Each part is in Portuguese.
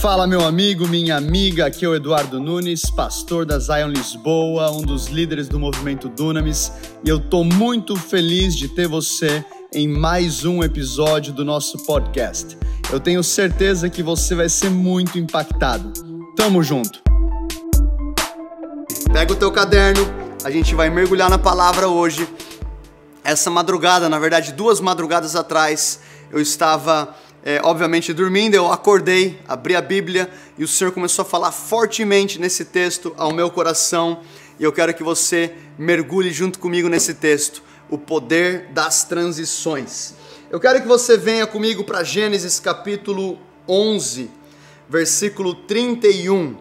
Fala, meu amigo, minha amiga. Aqui é o Eduardo Nunes, pastor da Zion Lisboa, um dos líderes do movimento Dunamis, e eu tô muito feliz de ter você em mais um episódio do nosso podcast. Eu tenho certeza que você vai ser muito impactado. Tamo junto. Pega o teu caderno, a gente vai mergulhar na palavra hoje. Essa madrugada, na verdade, duas madrugadas atrás, eu estava é, obviamente dormindo, eu acordei, abri a Bíblia e o Senhor começou a falar fortemente nesse texto ao meu coração. E eu quero que você mergulhe junto comigo nesse texto, o poder das transições. Eu quero que você venha comigo para Gênesis capítulo 11, versículo 31.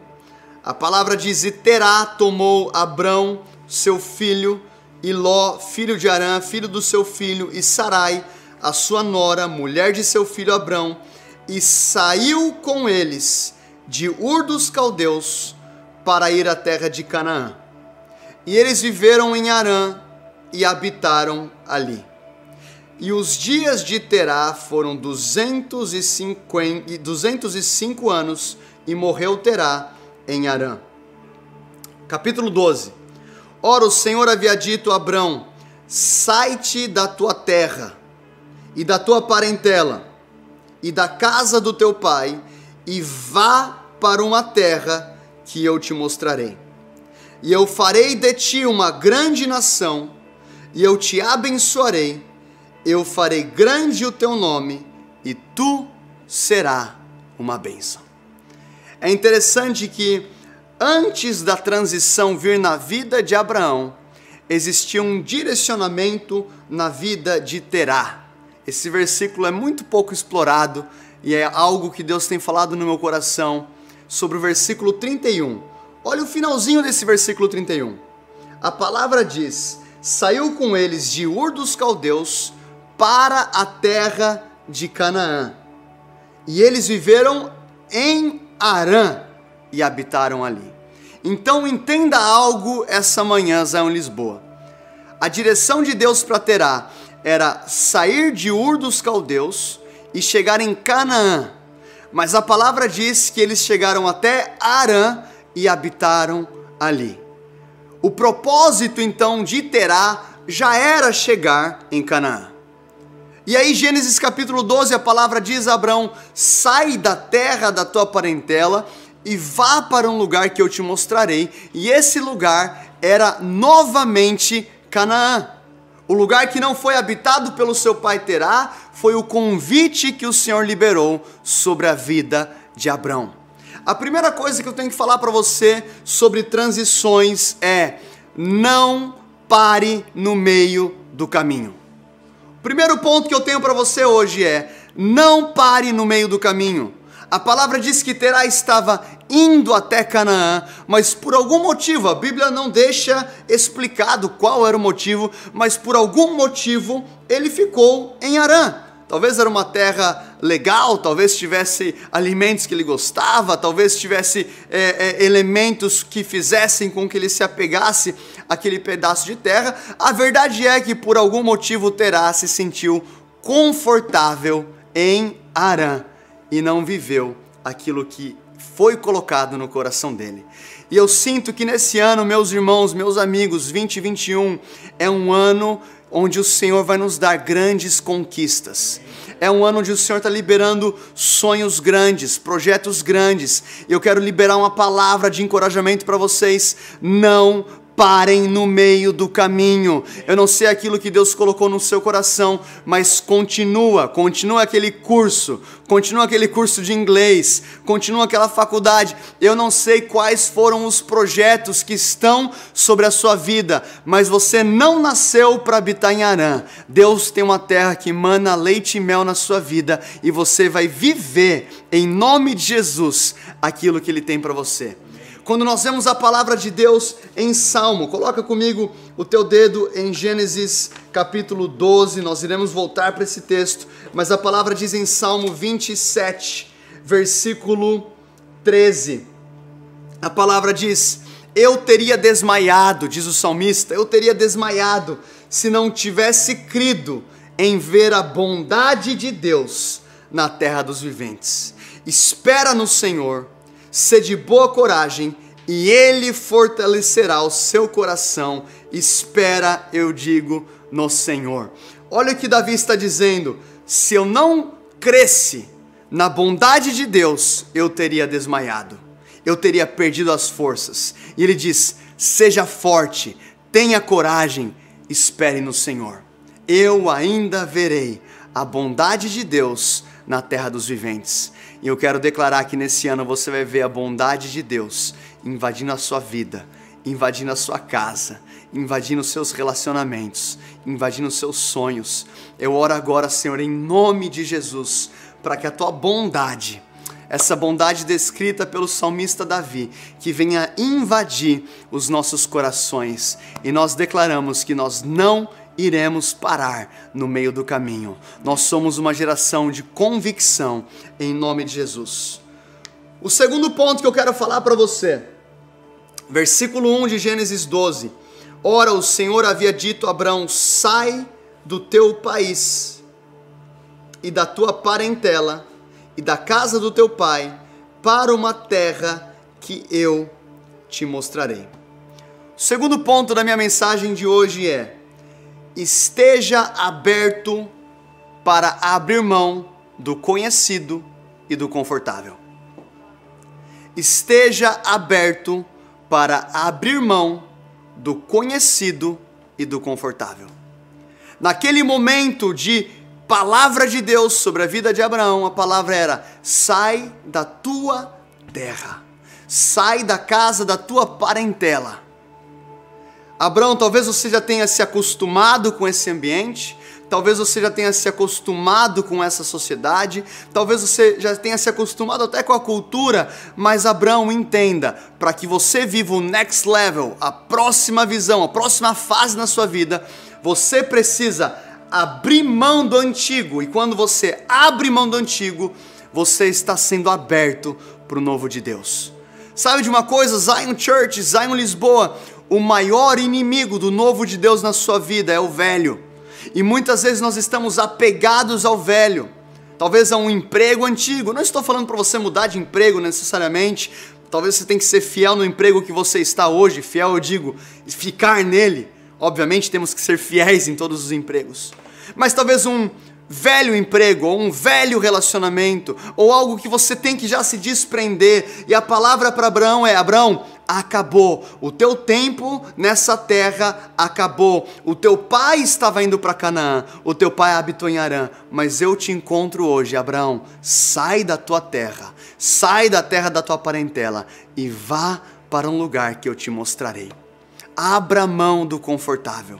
A palavra diz: E Terá tomou Abrão, seu filho, e Ló, filho de Arã, filho do seu filho, e Sarai, a sua nora, mulher de seu filho Abrão, e saiu com eles de Ur dos Caldeus para ir à terra de Canaã. E eles viveram em Arã e habitaram ali. E os dias de Terá foram 250, 205 anos, e morreu Terá em Arã. Capítulo 12. Ora, o Senhor havia dito a Abrão: Sai-te da tua terra e da tua parentela e da casa do teu pai e vá para uma terra que eu te mostrarei. E eu farei de ti uma grande nação, e eu te abençoarei, eu farei grande o teu nome, e tu será uma bênção. É interessante que antes da transição vir na vida de Abraão, existia um direcionamento na vida de Terá. Esse versículo é muito pouco explorado e é algo que Deus tem falado no meu coração sobre o versículo 31. Olha o finalzinho desse versículo 31. A palavra diz: Saiu com eles de Ur dos Caldeus para a terra de Canaã. E eles viveram em Arã e habitaram ali. Então entenda algo essa manhã, Zion Lisboa. A direção de Deus para Terá era sair de Ur dos Caldeus e chegar em Canaã. Mas a palavra diz que eles chegaram até Arã e habitaram ali. O propósito então de Terá já era chegar em Canaã. E aí, Gênesis capítulo 12, a palavra diz a Abraão: sai da terra da tua parentela e vá para um lugar que eu te mostrarei. E esse lugar era novamente Canaã. O lugar que não foi habitado pelo seu pai Terá foi o convite que o Senhor liberou sobre a vida de Abrão. A primeira coisa que eu tenho que falar para você sobre transições é: não pare no meio do caminho. O primeiro ponto que eu tenho para você hoje é: não pare no meio do caminho. A palavra diz que Terá estava indo até Canaã, mas por algum motivo, a Bíblia não deixa explicado qual era o motivo, mas por algum motivo ele ficou em Arã. Talvez era uma terra legal, talvez tivesse alimentos que ele gostava, talvez tivesse é, é, elementos que fizessem com que ele se apegasse àquele pedaço de terra. A verdade é que por algum motivo Terá se sentiu confortável em Arã e não viveu aquilo que foi colocado no coração dele. E eu sinto que nesse ano, meus irmãos, meus amigos, 2021 é um ano onde o Senhor vai nos dar grandes conquistas. É um ano onde o Senhor está liberando sonhos grandes, projetos grandes. Eu quero liberar uma palavra de encorajamento para vocês. Não parem no meio do caminho. Eu não sei aquilo que Deus colocou no seu coração, mas continua, continua aquele curso, continua aquele curso de inglês, continua aquela faculdade. Eu não sei quais foram os projetos que estão sobre a sua vida, mas você não nasceu para habitar em Arã. Deus tem uma terra que mana leite e mel na sua vida e você vai viver em nome de Jesus aquilo que ele tem para você quando nós vemos a palavra de Deus em Salmo, coloca comigo o teu dedo em Gênesis capítulo 12, nós iremos voltar para esse texto, mas a palavra diz em Salmo 27, versículo 13. A palavra diz: Eu teria desmaiado, diz o salmista, eu teria desmaiado se não tivesse crido em ver a bondade de Deus na terra dos viventes. Espera no Senhor, sê de boa coragem, e Ele fortalecerá o seu coração. Espera, eu digo, no Senhor. Olha o que Davi está dizendo: se eu não cresce na bondade de Deus, eu teria desmaiado, eu teria perdido as forças. E ele diz: seja forte, tenha coragem, espere no Senhor. Eu ainda verei a bondade de Deus na terra dos viventes. E eu quero declarar que nesse ano você vai ver a bondade de Deus invadindo a sua vida, invadindo a sua casa, invadindo os seus relacionamentos, invadindo os seus sonhos. Eu oro agora, Senhor, em nome de Jesus, para que a tua bondade, essa bondade descrita pelo salmista Davi, que venha invadir os nossos corações. E nós declaramos que nós não iremos parar no meio do caminho. Nós somos uma geração de convicção em nome de Jesus. O segundo ponto que eu quero falar para você, versículo 1 de Gênesis 12. Ora, o Senhor havia dito a Abraão: sai do teu país e da tua parentela e da casa do teu pai para uma terra que eu te mostrarei. O segundo ponto da minha mensagem de hoje é: esteja aberto para abrir mão do conhecido e do confortável. Esteja aberto para abrir mão do conhecido e do confortável. Naquele momento de palavra de Deus sobre a vida de Abraão, a palavra era: sai da tua terra, sai da casa da tua parentela Abraão, talvez você já tenha se acostumado com esse ambiente, talvez você já tenha se acostumado com essa sociedade, talvez você já tenha se acostumado até com a cultura, mas Abraão, entenda, para que você viva o next level, a próxima visão, a próxima fase na sua vida, você precisa abrir mão do antigo, e quando você abre mão do antigo, você está sendo aberto para o novo de Deus. Sabe de uma coisa? Zion Church, Zion Lisboa, o maior inimigo do novo de Deus na sua vida é o velho. E muitas vezes nós estamos apegados ao velho, talvez a um emprego antigo. Não estou falando para você mudar de emprego necessariamente. Talvez você tenha que ser fiel no emprego que você está hoje. Fiel, eu digo, ficar nele. Obviamente temos que ser fiéis em todos os empregos. Mas talvez um velho emprego, ou um velho relacionamento, ou algo que você tem que já se desprender. E a palavra para Abraão é: Abraão, acabou. O teu tempo nessa terra acabou. O teu pai estava indo para Canaã, o teu pai habitou em Arã, mas eu te encontro hoje, Abraão. Sai da tua terra, sai da terra da tua parentela e vá para um lugar que eu te mostrarei. Abra mão do confortável.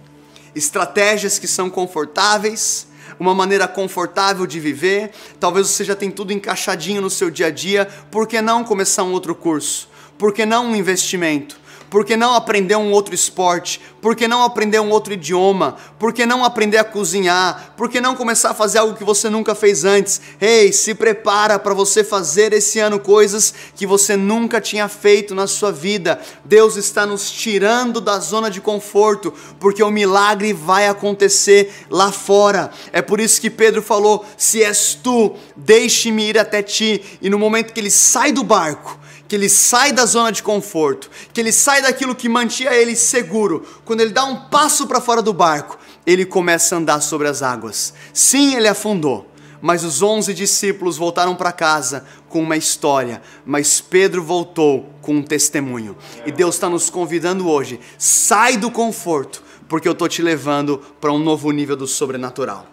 Estratégias que são confortáveis, uma maneira confortável de viver. Talvez você já tenha tudo encaixadinho no seu dia a dia. Por que não começar um outro curso? Por que não um investimento? Por que não aprender um outro esporte? Por que não aprender um outro idioma? Por que não aprender a cozinhar? Por que não começar a fazer algo que você nunca fez antes? Ei, se prepara para você fazer esse ano coisas que você nunca tinha feito na sua vida. Deus está nos tirando da zona de conforto, porque o milagre vai acontecer lá fora. É por isso que Pedro falou: "Se és tu, deixe-me ir até ti". E no momento que ele sai do barco, que ele sai da zona de conforto, que ele sai daquilo que mantinha ele seguro. Quando ele dá um passo para fora do barco, ele começa a andar sobre as águas. Sim, ele afundou, mas os onze discípulos voltaram para casa com uma história, mas Pedro voltou com um testemunho. E Deus está nos convidando hoje: sai do conforto, porque eu estou te levando para um novo nível do sobrenatural.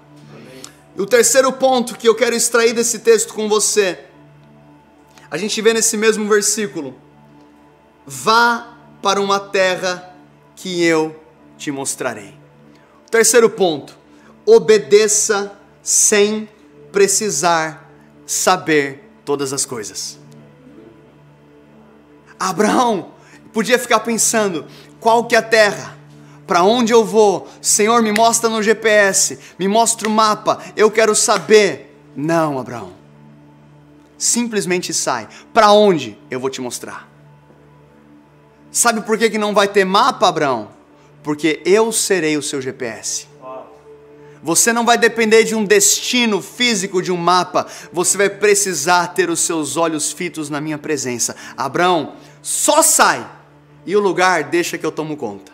E o terceiro ponto que eu quero extrair desse texto com você a gente vê nesse mesmo versículo: Vá para uma terra que eu te mostrarei. Terceiro ponto: obedeça sem precisar saber todas as coisas. Abraão podia ficar pensando: qual que é a terra? Para onde eu vou? Senhor, me mostra no GPS, me mostra o mapa, eu quero saber. Não, Abraão simplesmente sai. Para onde? Eu vou te mostrar. Sabe por que, que não vai ter mapa, Abraão? Porque eu serei o seu GPS. Você não vai depender de um destino físico, de um mapa. Você vai precisar ter os seus olhos fitos na minha presença. Abraão, só sai e o lugar deixa que eu tomo conta.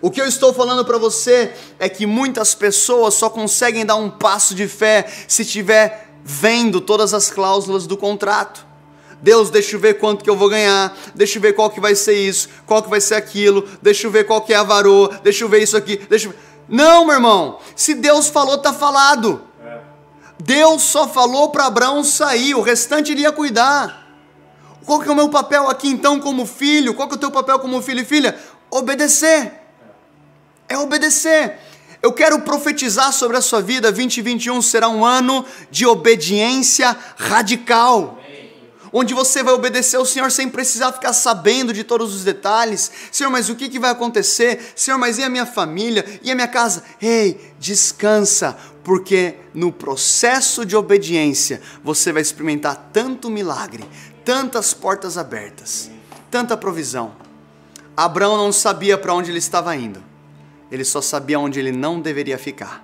O que eu estou falando para você é que muitas pessoas só conseguem dar um passo de fé se tiver vendo todas as cláusulas do contrato. Deus, deixa eu ver quanto que eu vou ganhar, deixa eu ver qual que vai ser isso, qual que vai ser aquilo, deixa eu ver qual que é a varoa, deixa eu ver isso aqui, deixa eu... Não, meu irmão, se Deus falou, tá falado. Deus só falou para Abraão sair, o restante ele ia cuidar. Qual que é o meu papel aqui então como filho? Qual que é o teu papel como filho e filha? Obedecer. É obedecer. Eu quero profetizar sobre a sua vida. 2021 será um ano de obediência radical. Onde você vai obedecer ao Senhor sem precisar ficar sabendo de todos os detalhes. Senhor, mas o que, que vai acontecer? Senhor, mas e a minha família? E a minha casa? Ei, descansa, porque no processo de obediência você vai experimentar tanto milagre, tantas portas abertas, tanta provisão. Abraão não sabia para onde ele estava indo, ele só sabia onde ele não deveria ficar.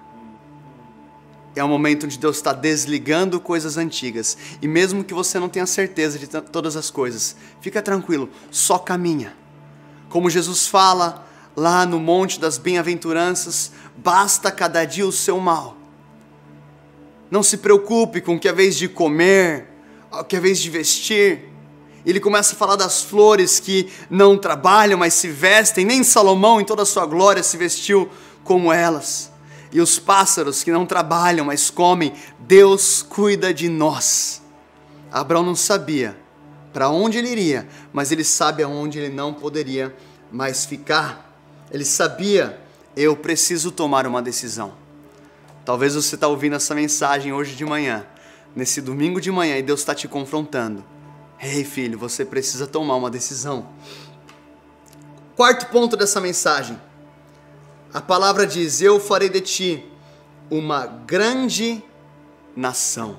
É o momento onde Deus está desligando coisas antigas. E mesmo que você não tenha certeza de todas as coisas, fica tranquilo, só caminha. Como Jesus fala lá no Monte das Bem-aventuranças, basta cada dia o seu mal. Não se preocupe com o que é vez de comer, o que é vez de vestir. Ele começa a falar das flores que não trabalham, mas se vestem. Nem Salomão, em toda a sua glória, se vestiu como elas e os pássaros que não trabalham, mas comem, Deus cuida de nós. Abraão não sabia para onde ele iria, mas ele sabe aonde ele não poderia mais ficar. Ele sabia, eu preciso tomar uma decisão. Talvez você está ouvindo essa mensagem hoje de manhã, nesse domingo de manhã, e Deus está te confrontando. Ei, filho, você precisa tomar uma decisão. Quarto ponto dessa mensagem a palavra diz: Eu farei de ti uma grande nação.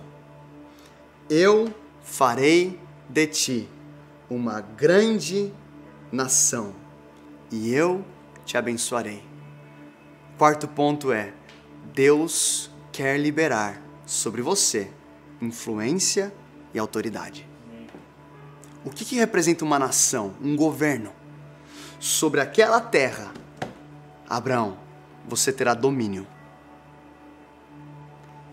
Eu farei de ti uma grande nação e eu te abençoarei. Quarto ponto é: Deus quer liberar sobre você influência e autoridade. O que, que representa uma nação, um governo? Sobre aquela terra Abraão, você terá domínio.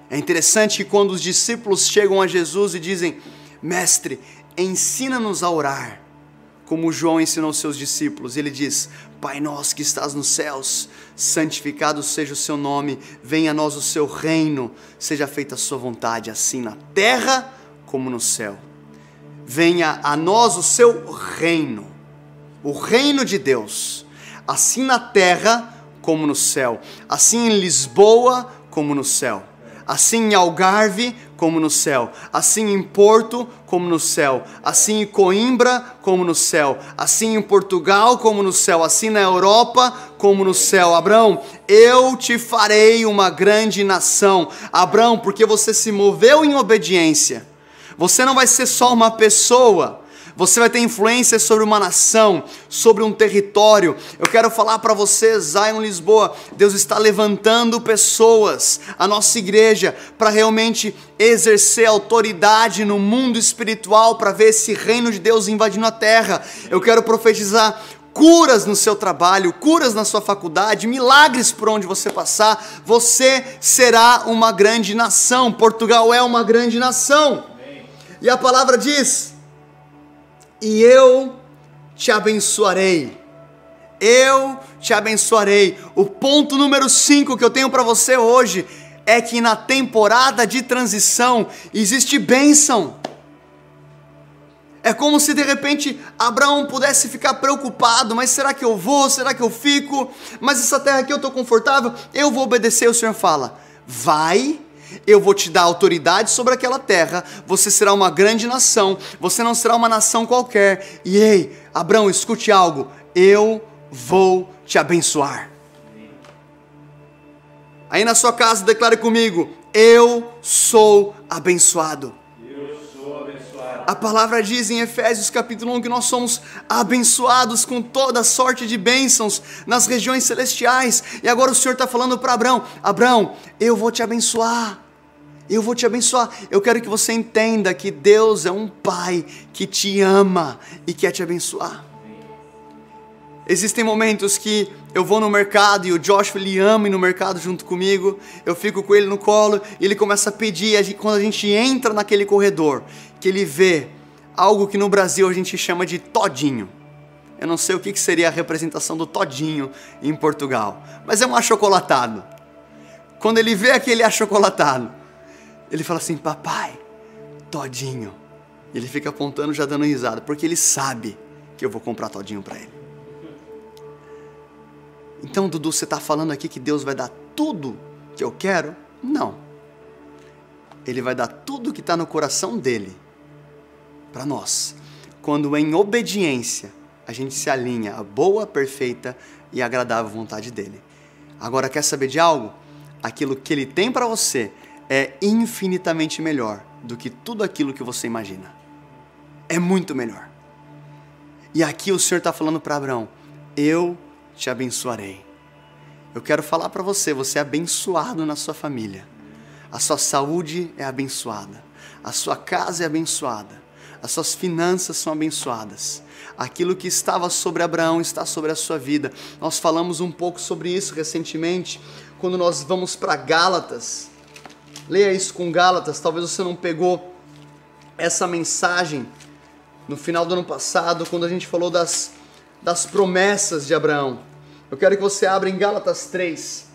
É interessante que quando os discípulos chegam a Jesus e dizem: Mestre, ensina-nos a orar, como João ensinou seus discípulos, ele diz: Pai nosso que estás nos céus, santificado seja o seu nome, venha a nós o seu reino, seja feita a sua vontade, assim na terra como no céu. Venha a nós o seu reino, o reino de Deus assim na terra como no céu, assim em Lisboa como no céu, assim em Algarve como no céu, assim em Porto como no céu, assim em Coimbra como no céu, assim em Portugal como no céu, assim na Europa como no céu. Abraão, eu te farei uma grande nação. Abraão, porque você se moveu em obediência. Você não vai ser só uma pessoa você vai ter influência sobre uma nação, sobre um território. Eu quero falar para você, Zion Lisboa, Deus está levantando pessoas, a nossa igreja, para realmente exercer autoridade no mundo espiritual, para ver esse reino de Deus invadindo a terra. Eu quero profetizar curas no seu trabalho, curas na sua faculdade, milagres por onde você passar, você será uma grande nação. Portugal é uma grande nação. E a palavra diz: e eu te abençoarei. Eu te abençoarei. O ponto número 5 que eu tenho para você hoje é que na temporada de transição existe bênção. É como se de repente Abraão pudesse ficar preocupado, mas será que eu vou? Será que eu fico? Mas essa terra aqui eu estou confortável? Eu vou obedecer. O Senhor fala: vai eu vou te dar autoridade sobre aquela terra, você será uma grande nação, você não será uma nação qualquer. E ei, Abraão, escute algo, eu vou te abençoar. Aí na sua casa, declare comigo: Eu sou abençoado. Eu sou abençoado. A palavra diz em Efésios capítulo 1 que nós somos abençoados com toda sorte de bênçãos nas regiões celestiais. E agora o Senhor está falando para Abraão: Abraão, eu vou te abençoar. Eu vou te abençoar. Eu quero que você entenda que Deus é um Pai que te ama e quer te abençoar. Existem momentos que eu vou no mercado e o Joshua ele ama ir no mercado junto comigo. Eu fico com ele no colo e ele começa a pedir. A quando a gente entra naquele corredor, que ele vê algo que no Brasil a gente chama de todinho. Eu não sei o que seria a representação do todinho em Portugal, mas é um achocolatado. Quando ele vê aquele achocolatado, ele fala assim: Papai, todinho. Ele fica apontando, já dando risada, porque ele sabe que eu vou comprar todinho para ele. Então, Dudu, você está falando aqui que Deus vai dar tudo que eu quero? Não. Ele vai dar tudo que está no coração dele para nós. Quando em obediência a gente se alinha à boa, perfeita e agradável vontade dele. Agora, quer saber de algo? Aquilo que ele tem para você é infinitamente melhor do que tudo aquilo que você imagina. É muito melhor. E aqui o Senhor está falando para Abraão: Eu te abençoarei. Eu quero falar para você, você é abençoado na sua família. A sua saúde é abençoada. A sua casa é abençoada. As suas finanças são abençoadas. Aquilo que estava sobre Abraão está sobre a sua vida. Nós falamos um pouco sobre isso recentemente, quando nós vamos para Gálatas. Leia isso com Gálatas, talvez você não pegou essa mensagem no final do ano passado, quando a gente falou das das promessas de Abraão. Eu quero que você abra em Gálatas 3.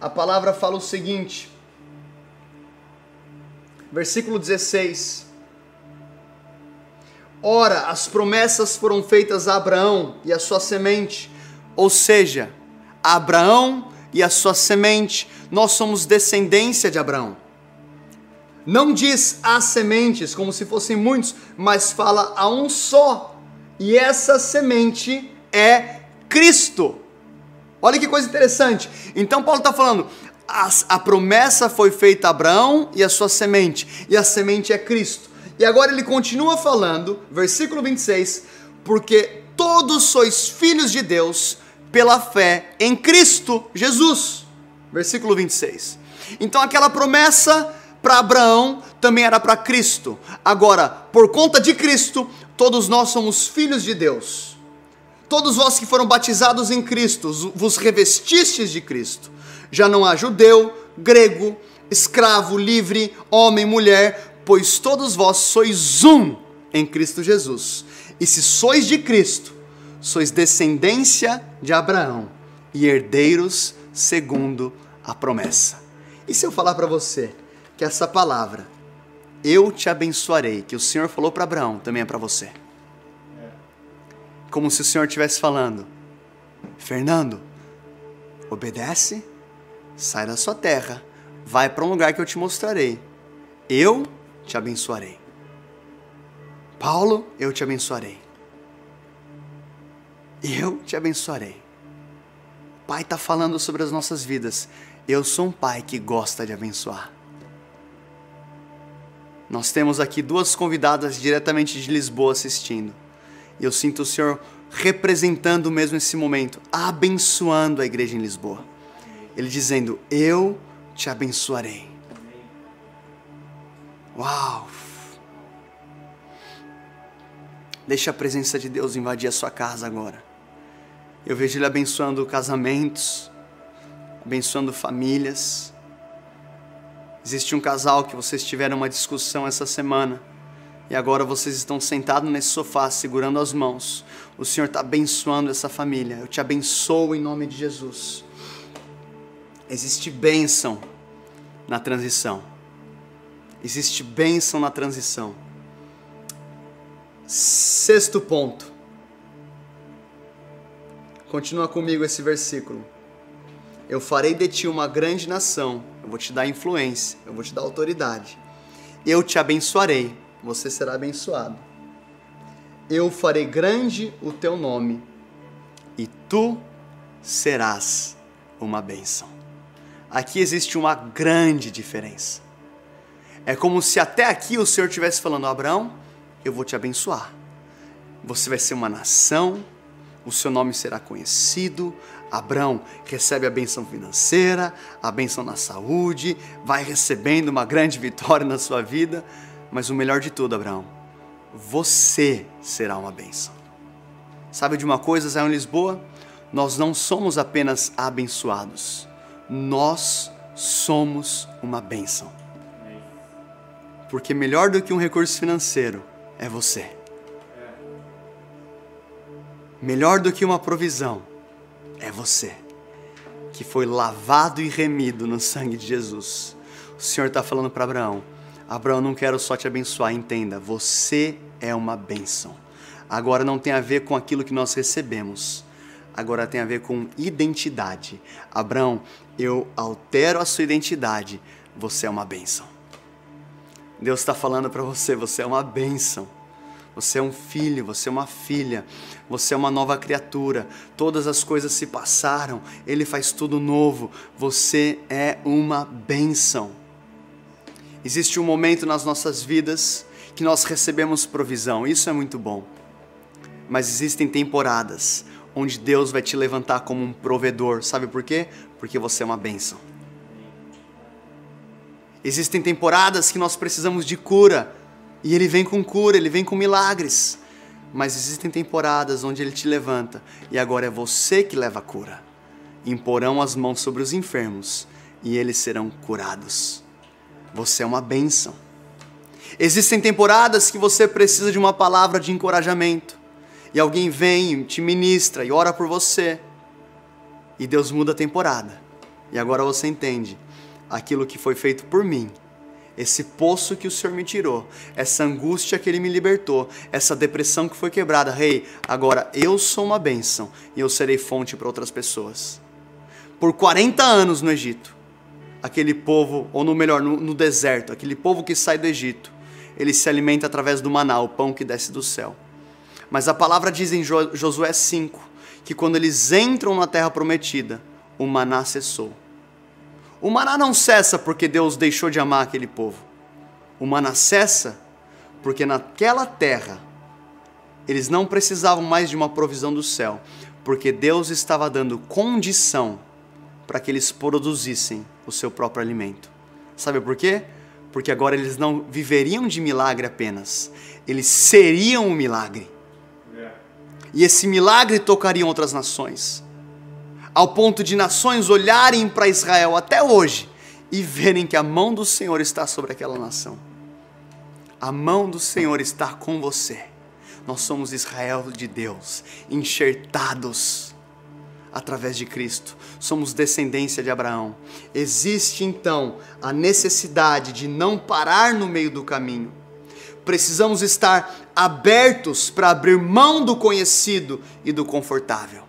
A palavra fala o seguinte, versículo 16. Ora, as promessas foram feitas a Abraão e a sua semente, ou seja, Abraão e a sua semente, nós somos descendência de Abraão. Não diz as sementes como se fossem muitos, mas fala a um só e essa semente é Cristo. Olha que coisa interessante. Então Paulo está falando, a, a, promessa foi feita a Abraão e a sua semente, e a semente é Cristo. E agora ele continua falando, versículo 26, porque todos sois filhos de Deus pela fé em Cristo Jesus. Versículo 26. Então aquela promessa para Abraão também era para Cristo. Agora, por conta de Cristo, todos nós somos filhos de Deus. Todos vós que foram batizados em Cristo, vos revestistes de Cristo. Já não há judeu, grego, escravo, livre, homem, mulher, pois todos vós sois um em Cristo Jesus. E se sois de Cristo, sois descendência de Abraão e herdeiros segundo a promessa. E se eu falar para você que essa palavra eu te abençoarei, que o Senhor falou para Abraão, também é para você. Como se o Senhor estivesse falando: Fernando, obedece, sai da sua terra, vai para um lugar que eu te mostrarei. Eu te abençoarei. Paulo, eu te abençoarei. Eu te abençoarei. O pai está falando sobre as nossas vidas. Eu sou um pai que gosta de abençoar. Nós temos aqui duas convidadas diretamente de Lisboa assistindo. E eu sinto o Senhor representando mesmo esse momento, abençoando a igreja em Lisboa. Ele dizendo: Eu te abençoarei. Uau! Deixa a presença de Deus invadir a sua casa agora. Eu vejo Ele abençoando casamentos, abençoando famílias Existe um casal que vocês tiveram uma discussão essa semana e agora vocês estão sentados nesse sofá segurando as mãos. O Senhor está abençoando essa família. Eu te abençoo em nome de Jesus. Existe bênção na transição. Existe bênção na transição. Sexto ponto. Continua comigo esse versículo. Eu farei de ti uma grande nação, eu vou te dar influência, eu vou te dar autoridade. Eu te abençoarei, você será abençoado. Eu farei grande o teu nome e tu serás uma bênção. Aqui existe uma grande diferença. É como se até aqui o Senhor estivesse falando, Abraão, eu vou te abençoar. Você vai ser uma nação, o seu nome será conhecido. Abraão recebe a benção financeira, a benção na saúde, vai recebendo uma grande vitória na sua vida. Mas o melhor de tudo, Abraão, você será uma benção. Sabe de uma coisa, Zion Lisboa? Nós não somos apenas abençoados, nós somos uma bênção. Porque melhor do que um recurso financeiro é você. Melhor do que uma provisão é você, que foi lavado e remido no sangue de Jesus. O Senhor está falando para Abraão: Abraão, não quero só te abençoar, entenda, você é uma bênção. Agora não tem a ver com aquilo que nós recebemos, agora tem a ver com identidade. Abraão, eu altero a sua identidade, você é uma bênção. Deus está falando para você, você é uma bênção. Você é um filho, você é uma filha, você é uma nova criatura. Todas as coisas se passaram, Ele faz tudo novo. Você é uma bênção. Existe um momento nas nossas vidas que nós recebemos provisão, isso é muito bom. Mas existem temporadas onde Deus vai te levantar como um provedor. Sabe por quê? Porque você é uma bênção. Existem temporadas que nós precisamos de cura e Ele vem com cura, Ele vem com milagres. Mas existem temporadas onde Ele te levanta e agora é você que leva a cura. Imporão as mãos sobre os enfermos e eles serão curados. Você é uma bênção. Existem temporadas que você precisa de uma palavra de encorajamento e alguém vem, te ministra e ora por você. E Deus muda a temporada. E agora você entende aquilo que foi feito por mim. Esse poço que o Senhor me tirou, essa angústia que Ele me libertou, essa depressão que foi quebrada. Rei, agora eu sou uma bênção e eu serei fonte para outras pessoas. Por 40 anos no Egito, aquele povo, ou no melhor, no, no deserto, aquele povo que sai do Egito, ele se alimenta através do maná, o pão que desce do céu. Mas a palavra diz em Josué 5 que quando eles entram na terra prometida, o maná cessou. O maná não cessa porque Deus deixou de amar aquele povo. O maná cessa porque naquela terra eles não precisavam mais de uma provisão do céu, porque Deus estava dando condição para que eles produzissem o seu próprio alimento. Sabe por quê? Porque agora eles não viveriam de milagre apenas, eles seriam um milagre. E esse milagre tocaria outras nações, ao ponto de nações olharem para Israel até hoje e verem que a mão do Senhor está sobre aquela nação. A mão do Senhor está com você. Nós somos Israel de Deus, enxertados através de Cristo. Somos descendência de Abraão. Existe então a necessidade de não parar no meio do caminho precisamos estar abertos para abrir mão do conhecido e do confortável.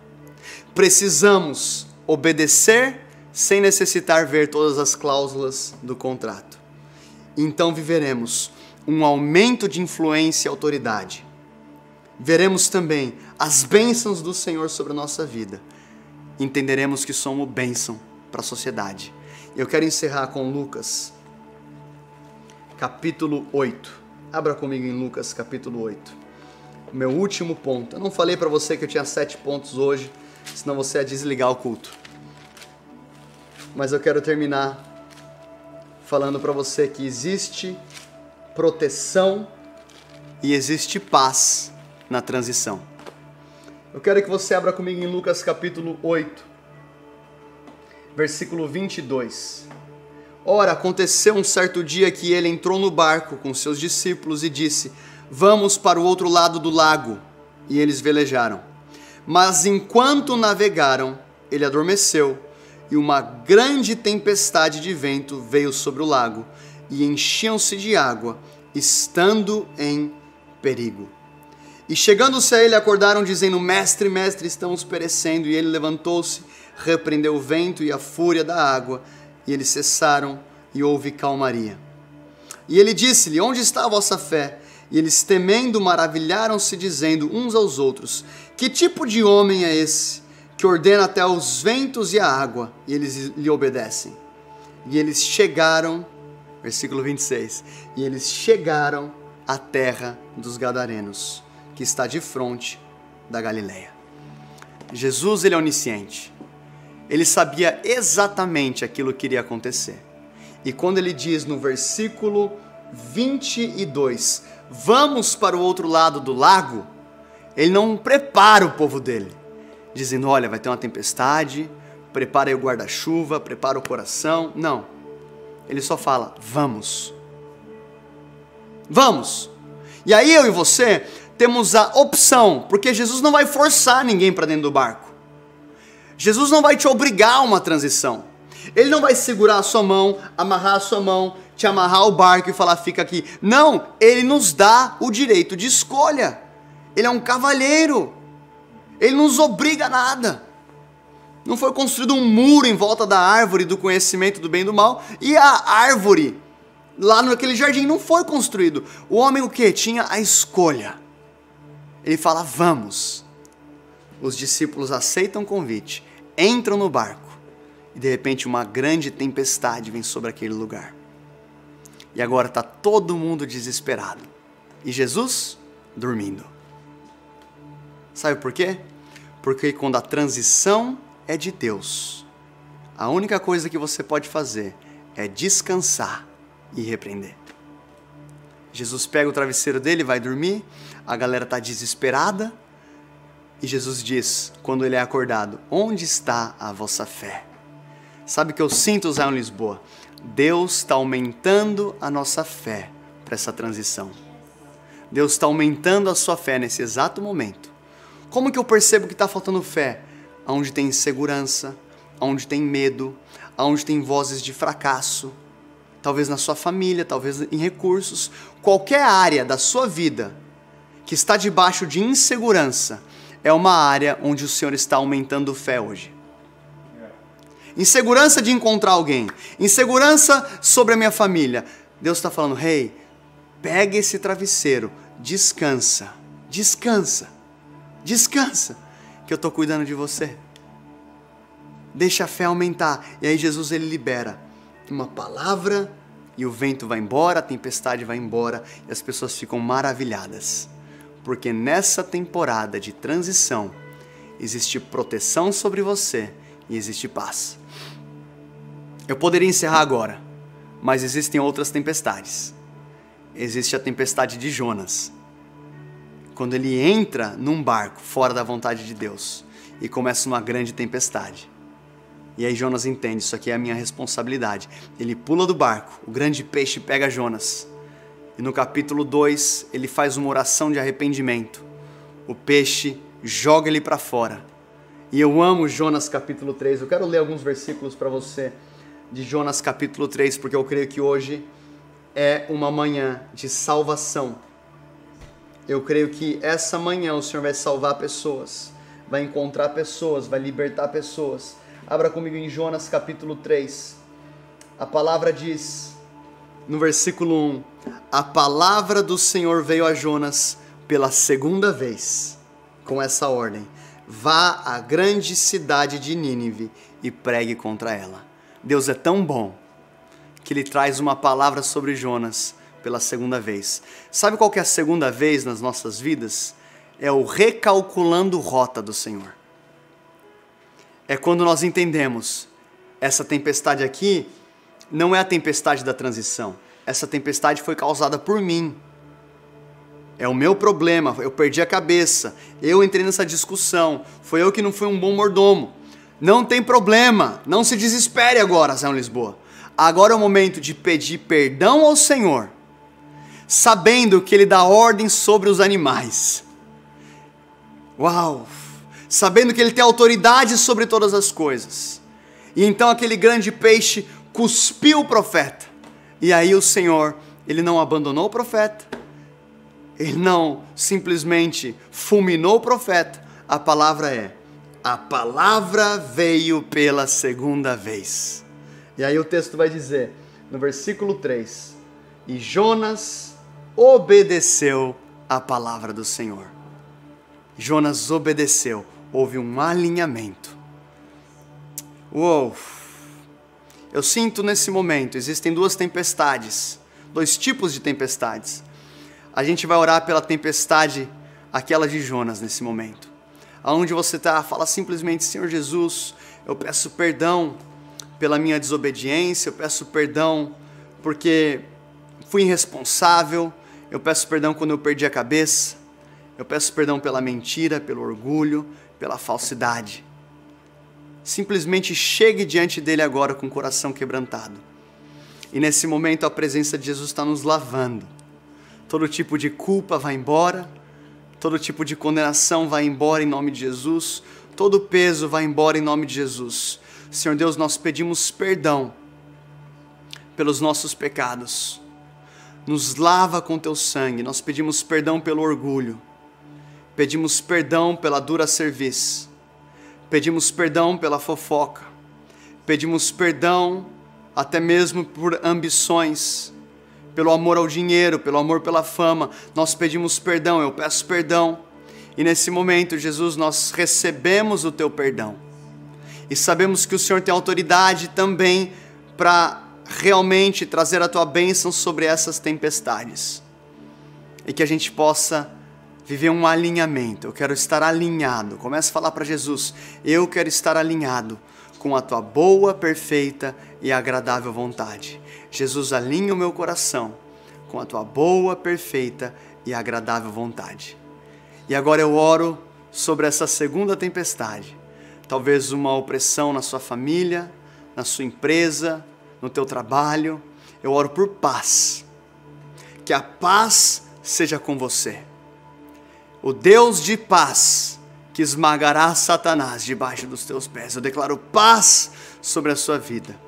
Precisamos obedecer sem necessitar ver todas as cláusulas do contrato. Então viveremos um aumento de influência e autoridade. Veremos também as bênçãos do Senhor sobre a nossa vida. Entenderemos que somos bênção para a sociedade. Eu quero encerrar com Lucas, capítulo 8. Abra comigo em Lucas capítulo 8. O meu último ponto. Eu não falei para você que eu tinha sete pontos hoje, senão você ia desligar o culto. Mas eu quero terminar falando para você que existe proteção e existe paz na transição. Eu quero que você abra comigo em Lucas capítulo 8, versículo 22. Ora, aconteceu um certo dia que ele entrou no barco com seus discípulos e disse: Vamos para o outro lado do lago. E eles velejaram. Mas enquanto navegaram, ele adormeceu, e uma grande tempestade de vento veio sobre o lago, e enchiam-se de água, estando em perigo. E chegando-se a ele, acordaram, dizendo: Mestre, mestre, estamos perecendo. E ele levantou-se, repreendeu o vento e a fúria da água e eles cessaram e houve calmaria. E ele disse-lhe: Onde está a vossa fé? E eles, temendo, maravilharam-se, dizendo uns aos outros: Que tipo de homem é esse que ordena até os ventos e a água, e eles lhe obedecem? E eles chegaram, versículo 26, e eles chegaram a terra dos Gadarenos, que está de frente da Galileia. Jesus ele é onisciente. Ele sabia exatamente aquilo que iria acontecer. E quando ele diz no versículo 22, vamos para o outro lado do lago, ele não prepara o povo dele, dizendo: olha, vai ter uma tempestade, prepara aí o guarda-chuva, prepara o coração. Não. Ele só fala: vamos. Vamos. E aí eu e você temos a opção, porque Jesus não vai forçar ninguém para dentro do barco. Jesus não vai te obrigar a uma transição. Ele não vai segurar a sua mão, amarrar a sua mão, te amarrar o barco e falar fica aqui. Não, ele nos dá o direito de escolha. Ele é um cavalheiro. Ele nos obriga a nada. Não foi construído um muro em volta da árvore do conhecimento do bem e do mal e a árvore lá naquele jardim não foi construído. O homem o que? Tinha a escolha. Ele fala: "Vamos". Os discípulos aceitam o convite, entram no barco e de repente uma grande tempestade vem sobre aquele lugar. E agora está todo mundo desesperado. E Jesus dormindo. Sabe por quê? Porque quando a transição é de Deus, a única coisa que você pode fazer é descansar e repreender. Jesus pega o travesseiro dele, vai dormir, a galera está desesperada, e Jesus diz, quando ele é acordado: Onde está a vossa fé? Sabe que eu sinto, Zion Lisboa? Deus está aumentando a nossa fé para essa transição. Deus está aumentando a sua fé nesse exato momento. Como que eu percebo que está faltando fé? Onde tem insegurança, onde tem medo, onde tem vozes de fracasso, talvez na sua família, talvez em recursos, qualquer área da sua vida que está debaixo de insegurança é uma área onde o Senhor está aumentando fé hoje. Insegurança de encontrar alguém, insegurança sobre a minha família. Deus está falando, rei, hey, pega esse travesseiro, descansa, descansa, descansa, que eu estou cuidando de você. Deixa a fé aumentar. E aí Jesus ele libera uma palavra e o vento vai embora, a tempestade vai embora e as pessoas ficam maravilhadas. Porque nessa temporada de transição existe proteção sobre você e existe paz. Eu poderia encerrar agora, mas existem outras tempestades. Existe a tempestade de Jonas. Quando ele entra num barco fora da vontade de Deus e começa uma grande tempestade. E aí Jonas entende, isso aqui é a minha responsabilidade. Ele pula do barco, o grande peixe pega Jonas. E no capítulo 2, ele faz uma oração de arrependimento. O peixe joga ele para fora. E eu amo Jonas capítulo 3. Eu quero ler alguns versículos para você de Jonas capítulo 3, porque eu creio que hoje é uma manhã de salvação. Eu creio que essa manhã o Senhor vai salvar pessoas, vai encontrar pessoas, vai libertar pessoas Abra comigo em Jonas capítulo 3. A palavra diz, no versículo 1: A palavra do Senhor veio a Jonas pela segunda vez, com essa ordem: Vá à grande cidade de Nínive e pregue contra ela. Deus é tão bom que ele traz uma palavra sobre Jonas pela segunda vez. Sabe qual que é a segunda vez nas nossas vidas? É o recalculando rota do Senhor é quando nós entendemos essa tempestade aqui não é a tempestade da transição. Essa tempestade foi causada por mim. É o meu problema, eu perdi a cabeça, eu entrei nessa discussão, foi eu que não fui um bom mordomo. Não tem problema, não se desespere agora, Zé Lisboa. Agora é o momento de pedir perdão ao Senhor, sabendo que Ele dá ordem sobre os animais. Uau! sabendo que ele tem autoridade sobre todas as coisas. E então aquele grande peixe cuspiu o profeta. E aí o Senhor, ele não abandonou o profeta, ele não simplesmente fulminou o profeta. A palavra é: a palavra veio pela segunda vez. E aí o texto vai dizer, no versículo 3: E Jonas obedeceu a palavra do Senhor. Jonas obedeceu houve um alinhamento. Uou! Eu sinto nesse momento, existem duas tempestades, dois tipos de tempestades. A gente vai orar pela tempestade, aquela de Jonas, nesse momento. Aonde você está, fala simplesmente: Senhor Jesus, eu peço perdão pela minha desobediência, eu peço perdão porque fui irresponsável, eu peço perdão quando eu perdi a cabeça, eu peço perdão pela mentira, pelo orgulho, pela falsidade. Simplesmente chegue diante dele agora com o coração quebrantado. E nesse momento a presença de Jesus está nos lavando. Todo tipo de culpa vai embora, todo tipo de condenação vai embora em nome de Jesus, todo peso vai embora em nome de Jesus. Senhor Deus, nós pedimos perdão pelos nossos pecados. Nos lava com teu sangue. Nós pedimos perdão pelo orgulho. Pedimos perdão pela dura serviço. Pedimos perdão pela fofoca. Pedimos perdão até mesmo por ambições, pelo amor ao dinheiro, pelo amor pela fama. Nós pedimos perdão, eu peço perdão. E nesse momento, Jesus, nós recebemos o teu perdão. E sabemos que o Senhor tem autoridade também para realmente trazer a tua bênção sobre essas tempestades. E que a gente possa viver um alinhamento. Eu quero estar alinhado. Comece a falar para Jesus: Eu quero estar alinhado com a tua boa, perfeita e agradável vontade. Jesus, alinha o meu coração com a tua boa, perfeita e agradável vontade. E agora eu oro sobre essa segunda tempestade. Talvez uma opressão na sua família, na sua empresa, no teu trabalho. Eu oro por paz. Que a paz seja com você. O Deus de paz que esmagará Satanás debaixo dos teus pés. Eu declaro paz sobre a sua vida